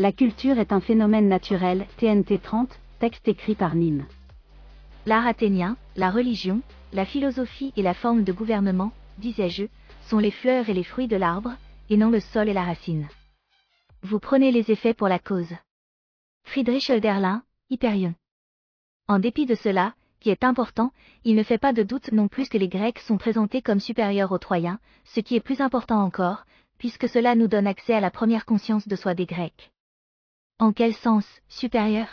La culture est un phénomène naturel, TNT 30, texte écrit par Nîmes. L'art athénien, la religion, la philosophie et la forme de gouvernement, disais-je, sont les fleurs et les fruits de l'arbre, et non le sol et la racine. Vous prenez les effets pour la cause. Friedrich Hölderlin, Hyperion. En dépit de cela, qui est important, il ne fait pas de doute non plus que les Grecs sont présentés comme supérieurs aux Troyens, ce qui est plus important encore, puisque cela nous donne accès à la première conscience de soi des Grecs. En quel sens, supérieur?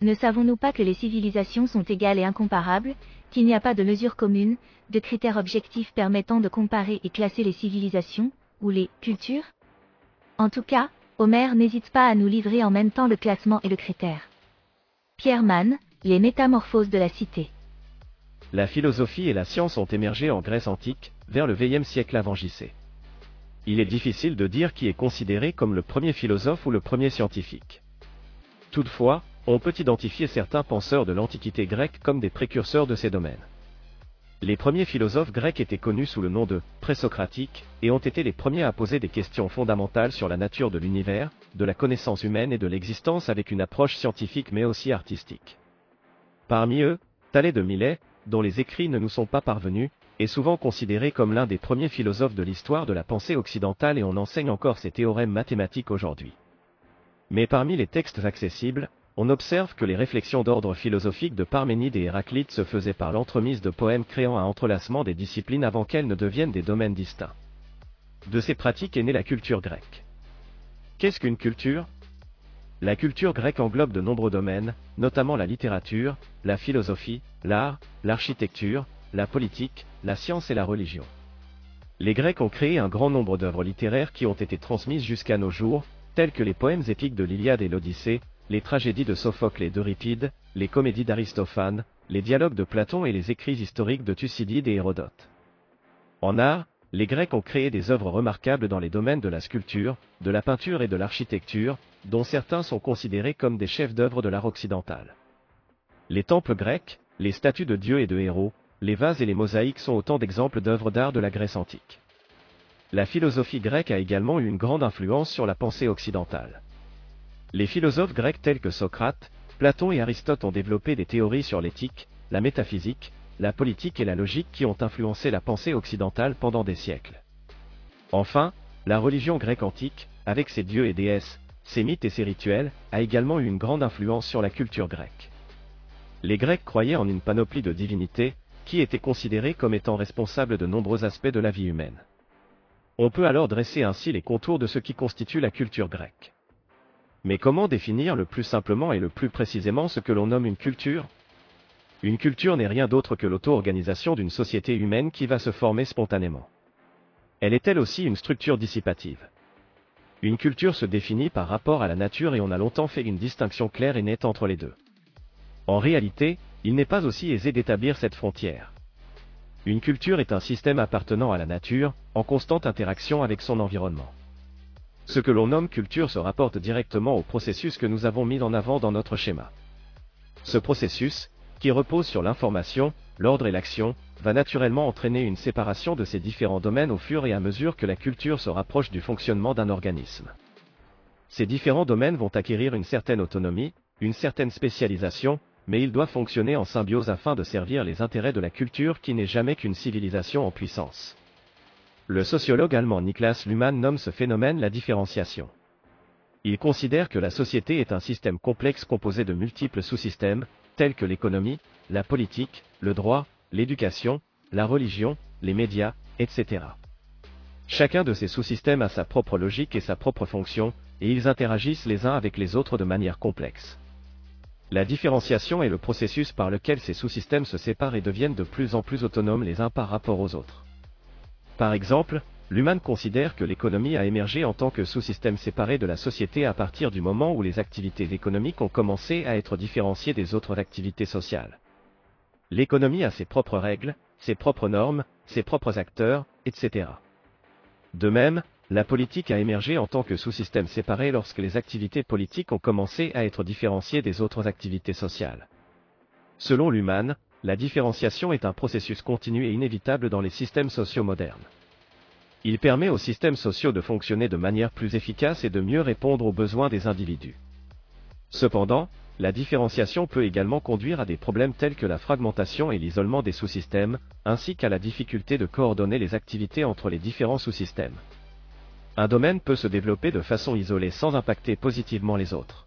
Ne savons-nous pas que les civilisations sont égales et incomparables, qu'il n'y a pas de mesure commune, de critères objectifs permettant de comparer et classer les civilisations, ou les cultures? En tout cas, Homère n'hésite pas à nous livrer en même temps le classement et le critère. Pierre Mann, Les métamorphoses de la cité. La philosophie et la science ont émergé en Grèce antique, vers le VIe siècle avant JC. Il est difficile de dire qui est considéré comme le premier philosophe ou le premier scientifique. Toutefois, on peut identifier certains penseurs de l'Antiquité grecque comme des précurseurs de ces domaines. Les premiers philosophes grecs étaient connus sous le nom de présocratiques et ont été les premiers à poser des questions fondamentales sur la nature de l'univers, de la connaissance humaine et de l'existence avec une approche scientifique mais aussi artistique. Parmi eux, Thalès de Milet, dont les écrits ne nous sont pas parvenus, est souvent considéré comme l'un des premiers philosophes de l'histoire de la pensée occidentale et on enseigne encore ses théorèmes mathématiques aujourd'hui. Mais parmi les textes accessibles, on observe que les réflexions d'ordre philosophique de Parménide et Héraclite se faisaient par l'entremise de poèmes créant un entrelacement des disciplines avant qu'elles ne deviennent des domaines distincts. De ces pratiques est née la culture grecque. Qu'est-ce qu'une culture? La culture grecque englobe de nombreux domaines, notamment la littérature, la philosophie, l'art, l'architecture, la politique, la science et la religion. Les Grecs ont créé un grand nombre d'œuvres littéraires qui ont été transmises jusqu'à nos jours, telles que les poèmes épiques de l'Iliade et l'Odyssée, les tragédies de Sophocle et d'Euripide, les comédies d'Aristophane, les dialogues de Platon et les écrits historiques de Thucydide et Hérodote. En art, les Grecs ont créé des œuvres remarquables dans les domaines de la sculpture, de la peinture et de l'architecture, dont certains sont considérés comme des chefs-d'œuvre de l'art occidental. Les temples grecs, les statues de dieux et de héros, les vases et les mosaïques sont autant d'exemples d'œuvres d'art de la Grèce antique. La philosophie grecque a également eu une grande influence sur la pensée occidentale. Les philosophes grecs tels que Socrate, Platon et Aristote ont développé des théories sur l'éthique, la métaphysique, la politique et la logique qui ont influencé la pensée occidentale pendant des siècles. Enfin, la religion grecque antique, avec ses dieux et déesses, ses mythes et ses rituels, a également eu une grande influence sur la culture grecque. Les Grecs croyaient en une panoplie de divinités, qui étaient considérées comme étant responsables de nombreux aspects de la vie humaine. On peut alors dresser ainsi les contours de ce qui constitue la culture grecque. Mais comment définir le plus simplement et le plus précisément ce que l'on nomme une culture? Une culture n'est rien d'autre que l'auto-organisation d'une société humaine qui va se former spontanément. Elle est elle aussi une structure dissipative. Une culture se définit par rapport à la nature et on a longtemps fait une distinction claire et nette entre les deux. En réalité, il n'est pas aussi aisé d'établir cette frontière. Une culture est un système appartenant à la nature, en constante interaction avec son environnement. Ce que l'on nomme culture se rapporte directement au processus que nous avons mis en avant dans notre schéma. Ce processus, qui repose sur l'information, l'ordre et l'action, va naturellement entraîner une séparation de ces différents domaines au fur et à mesure que la culture se rapproche du fonctionnement d'un organisme. Ces différents domaines vont acquérir une certaine autonomie, une certaine spécialisation, mais ils doivent fonctionner en symbiose afin de servir les intérêts de la culture qui n'est jamais qu'une civilisation en puissance. Le sociologue allemand Niklas Luhmann nomme ce phénomène la différenciation. Il considère que la société est un système complexe composé de multiples sous-systèmes, tels que l'économie, la politique, le droit, l'éducation, la religion, les médias, etc. Chacun de ces sous-systèmes a sa propre logique et sa propre fonction, et ils interagissent les uns avec les autres de manière complexe. La différenciation est le processus par lequel ces sous-systèmes se séparent et deviennent de plus en plus autonomes les uns par rapport aux autres. Par exemple, Luhmann considère que l'économie a émergé en tant que sous-système séparé de la société à partir du moment où les activités économiques ont commencé à être différenciées des autres activités sociales. L'économie a ses propres règles, ses propres normes, ses propres acteurs, etc. De même, la politique a émergé en tant que sous-système séparé lorsque les activités politiques ont commencé à être différenciées des autres activités sociales. Selon Luhmann, la différenciation est un processus continu et inévitable dans les systèmes sociaux modernes. Il permet aux systèmes sociaux de fonctionner de manière plus efficace et de mieux répondre aux besoins des individus. Cependant, la différenciation peut également conduire à des problèmes tels que la fragmentation et l'isolement des sous-systèmes, ainsi qu'à la difficulté de coordonner les activités entre les différents sous-systèmes. Un domaine peut se développer de façon isolée sans impacter positivement les autres.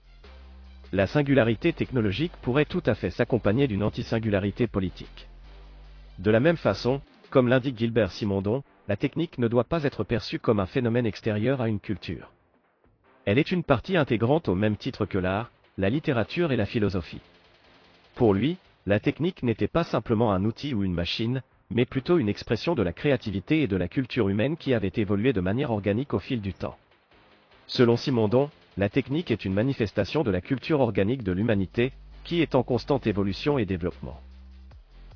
La singularité technologique pourrait tout à fait s'accompagner d'une anti-singularité politique. De la même façon, comme l'indique Gilbert Simondon, la technique ne doit pas être perçue comme un phénomène extérieur à une culture. Elle est une partie intégrante au même titre que l'art, la littérature et la philosophie. Pour lui, la technique n'était pas simplement un outil ou une machine, mais plutôt une expression de la créativité et de la culture humaine qui avait évolué de manière organique au fil du temps. Selon Simondon, la technique est une manifestation de la culture organique de l'humanité, qui est en constante évolution et développement.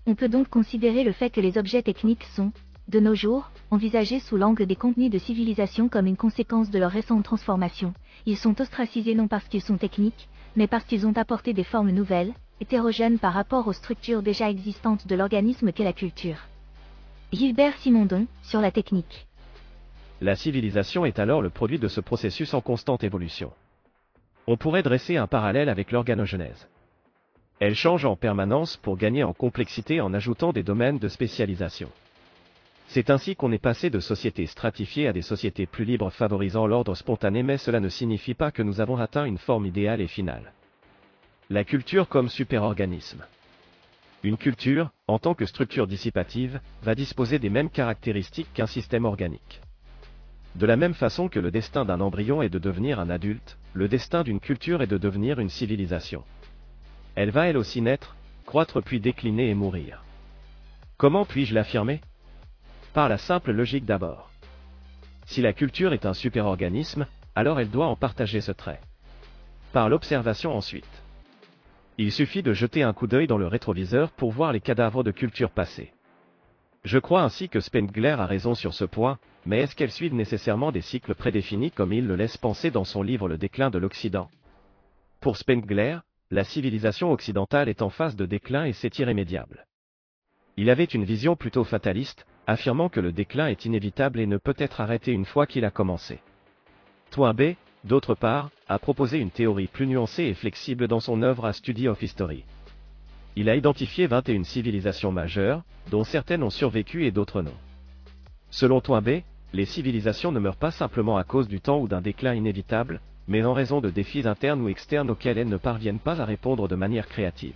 On peut donc considérer le fait que les objets techniques sont, de nos jours, envisagés sous l'angle des contenus de civilisation comme une conséquence de leur récente transformation. Ils sont ostracisés non parce qu'ils sont techniques, mais parce qu'ils ont apporté des formes nouvelles, hétérogènes par rapport aux structures déjà existantes de l'organisme qu'est la culture. Gilbert Simondon, sur la technique. La civilisation est alors le produit de ce processus en constante évolution. On pourrait dresser un parallèle avec l'organogenèse. Elle change en permanence pour gagner en complexité en ajoutant des domaines de spécialisation. C'est ainsi qu'on est passé de sociétés stratifiées à des sociétés plus libres favorisant l'ordre spontané mais cela ne signifie pas que nous avons atteint une forme idéale et finale. La culture comme superorganisme. Une culture, en tant que structure dissipative, va disposer des mêmes caractéristiques qu'un système organique. De la même façon que le destin d'un embryon est de devenir un adulte, le destin d'une culture est de devenir une civilisation. Elle va elle aussi naître, croître puis décliner et mourir. Comment puis-je l'affirmer? Par la simple logique d'abord. Si la culture est un superorganisme, alors elle doit en partager ce trait. Par l'observation ensuite. Il suffit de jeter un coup d'œil dans le rétroviseur pour voir les cadavres de culture passées. Je crois ainsi que Spengler a raison sur ce point, mais est-ce qu'elles suivent nécessairement des cycles prédéfinis comme il le laisse penser dans son livre Le déclin de l'Occident? Pour Spengler, la civilisation occidentale est en phase de déclin et c'est irrémédiable. Il avait une vision plutôt fataliste, affirmant que le déclin est inévitable et ne peut être arrêté une fois qu'il a commencé. Toynbee, d'autre part, a proposé une théorie plus nuancée et flexible dans son œuvre A Study of History. Il a identifié 21 civilisations majeures, dont certaines ont survécu et d'autres non. Selon Toynbee, les civilisations ne meurent pas simplement à cause du temps ou d'un déclin inévitable, mais en raison de défis internes ou externes auxquels elles ne parviennent pas à répondre de manière créative.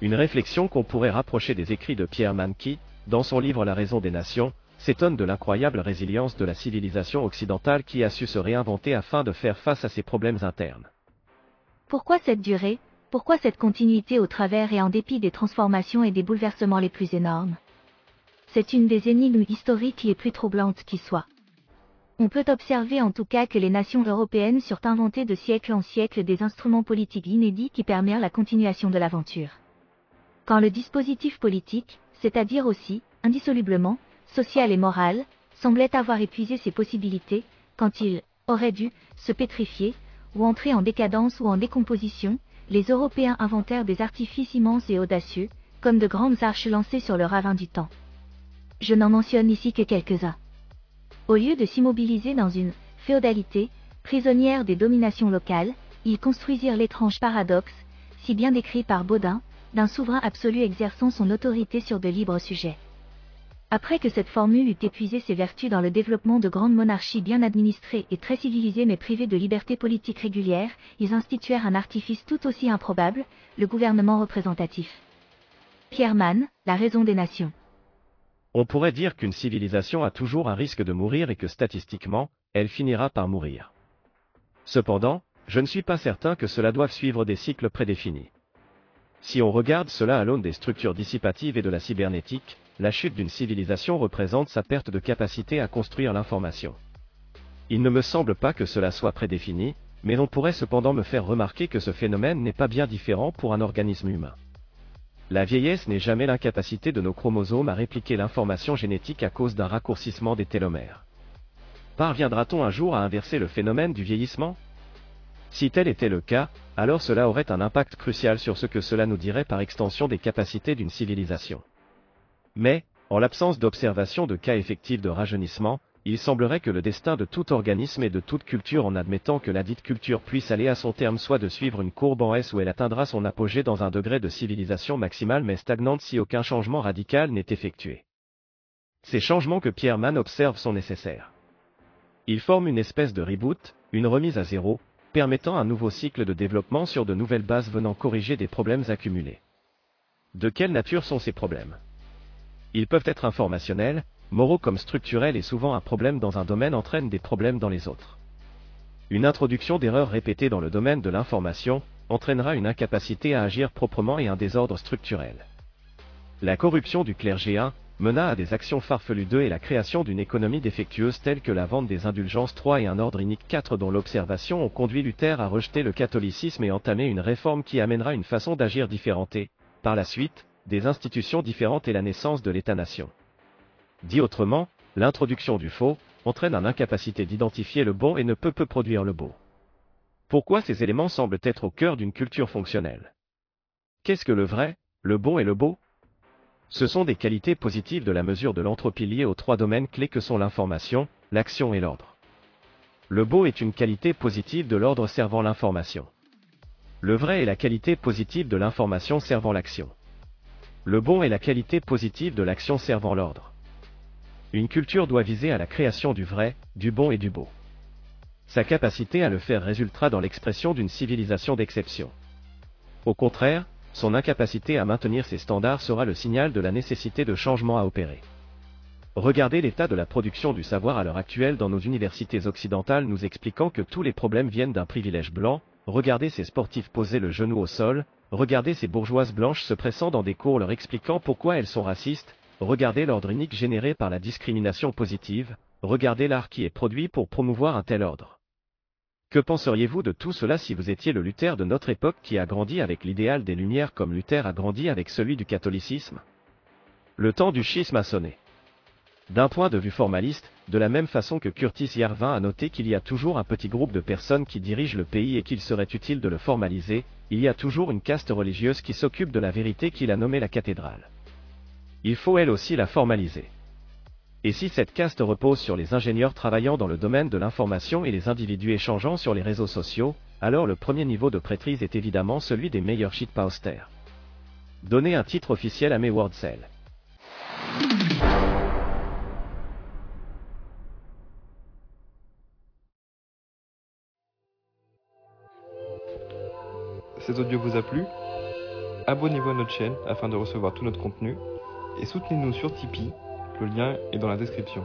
Une réflexion qu'on pourrait rapprocher des écrits de Pierre qui, dans son livre La raison des nations, s'étonne de l'incroyable résilience de la civilisation occidentale qui a su se réinventer afin de faire face à ses problèmes internes. Pourquoi cette durée? Pourquoi cette continuité au travers et en dépit des transformations et des bouleversements les plus énormes? C'est une des énigmes historiques les plus troublantes qui soient. On peut observer en tout cas que les nations européennes surent inventées de siècle en siècle des instruments politiques inédits qui permirent la continuation de l'aventure. Quand le dispositif politique, c'est-à-dire aussi, indissolublement, social et moral, semblait avoir épuisé ses possibilités, quand il aurait dû se pétrifier, ou entrer en décadence ou en décomposition, les Européens inventèrent des artifices immenses et audacieux, comme de grandes arches lancées sur le ravin du temps. Je n'en mentionne ici que quelques-uns. Au lieu de s'immobiliser dans une féodalité, prisonnière des dominations locales, ils construisirent l'étrange paradoxe, si bien décrit par Baudin, d'un souverain absolu exerçant son autorité sur de libres sujets. Après que cette formule eut épuisé ses vertus dans le développement de grandes monarchies bien administrées et très civilisées mais privées de liberté politique régulière, ils instituèrent un artifice tout aussi improbable, le gouvernement représentatif. Pierre Mann, La raison des nations. On pourrait dire qu'une civilisation a toujours un risque de mourir et que statistiquement, elle finira par mourir. Cependant, je ne suis pas certain que cela doive suivre des cycles prédéfinis. Si on regarde cela à l'aune des structures dissipatives et de la cybernétique, la chute d'une civilisation représente sa perte de capacité à construire l'information. Il ne me semble pas que cela soit prédéfini, mais on pourrait cependant me faire remarquer que ce phénomène n'est pas bien différent pour un organisme humain. La vieillesse n'est jamais l'incapacité de nos chromosomes à répliquer l'information génétique à cause d'un raccourcissement des télomères. Parviendra-t-on un jour à inverser le phénomène du vieillissement? Si tel était le cas, alors cela aurait un impact crucial sur ce que cela nous dirait par extension des capacités d'une civilisation. Mais, en l'absence d'observation de cas effectifs de rajeunissement, Il semblerait que le destin de tout organisme et de toute culture en admettant que la dite culture puisse aller à son terme soit de suivre une courbe en S où elle atteindra son apogée dans un degré de civilisation maximale mais stagnante si aucun changement radical n'est effectué. Ces changements que Pierre Mann observe sont nécessaires. Ils forment une espèce de reboot, une remise à zéro, permettant un nouveau cycle de développement sur de nouvelles bases venant corriger des problèmes accumulés. De quelle nature sont ces problèmes? Ils peuvent être informationnels, moraux comme structurels et souvent un problème dans un domaine entraîne des problèmes dans les autres. Une introduction d'erreurs répétées dans le domaine de l'information entraînera une incapacité à agir proprement et un désordre structurel. La corruption du clergé 1 mena à des actions farfelues 2 et la création d'une économie défectueuse telle que la vente des indulgences 3 et un ordre inique 4 dont l'observation ont conduit Luther à rejeter le catholicisme et entamer une réforme qui amènera une façon d'agir différente et, par la suite, des institutions différentes et la naissance de l'État-nation. Dit autrement, l'introduction du faux entraîne une incapacité d'identifier le bon et ne peut peu produire le beau. Pourquoi ces éléments semblent être au cœur d'une culture fonctionnelle? Qu'est-ce que le vrai, le bon et le beau? Ce sont des qualités positives de la mesure de l'entropie liées aux trois domaines clés que sont l'information, l'action et l'ordre. Le beau est une qualité positive de l'ordre servant l'information. Le vrai est la qualité positive de l'information servant l'action. Le bon est la qualité positive de l'action servant l'ordre. Une culture doit viser à la création du vrai, du bon et du beau. Sa capacité à le faire résultera dans l'expression d'une civilisation d'exception. Au contraire, son incapacité à maintenir ses standards sera le signal de la nécessité de changements à opérer. Regardez l'état de la production du savoir à l'heure actuelle dans nos universités occidentales nous expliquant que tous les problèmes viennent d'un privilège blanc, regardez ces sportifs poser le genou au sol, regardez ces bourgeoises blanches se pressant dans des cours leur expliquant pourquoi elles sont racistes, regardez l'ordre unique généré par la discrimination positive, regardez l'art qui est produit pour promouvoir un tel ordre. Que penseriez-vous de tout cela si vous étiez le Luther de notre époque qui a grandi avec l'idéal des Lumières comme Luther a grandi avec celui du catholicisme? Le temps du schisme a sonné. D'un point de vue formaliste, de la même façon que Curtis Yarvin a noté qu'il y a toujours un petit groupe de personnes qui dirigent le pays et qu'il serait utile de le formaliser, il y a toujours une caste religieuse qui s'occupe de la vérité qu'il a nommée la cathédrale il faut elle aussi la formaliser. Et si cette caste repose sur les ingénieurs travaillant dans le domaine de l'information et les individus échangeant sur les réseaux sociaux, alors le premier niveau de prêtrise est évidemment celui des meilleurs shitposters. Donnez un titre officiel à mes WordCell. Cet audio vous a plu? Abonnez-vous à notre chaîne afin de recevoir tout notre contenu et soutenez-nous sur Tipeee, le lien est dans la description.